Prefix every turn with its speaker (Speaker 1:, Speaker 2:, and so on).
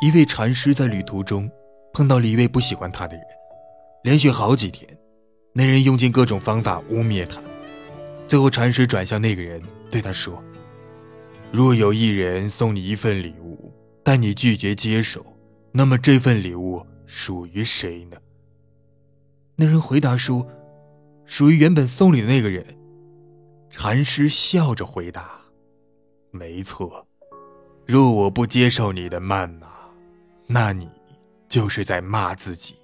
Speaker 1: 一位禅师在旅途中碰到了一位不喜欢他的人，连续好几天，那人用尽各种方法污蔑他。最后，禅师转向那个人，对他说：“若有一人送你一份礼物，但你拒绝接受，那么这份礼物属于谁呢？”那人回答说：“属于原本送礼的那个人。”禅师笑着回答：“没错，若我不接受你的谩骂，那你就是在骂自己。”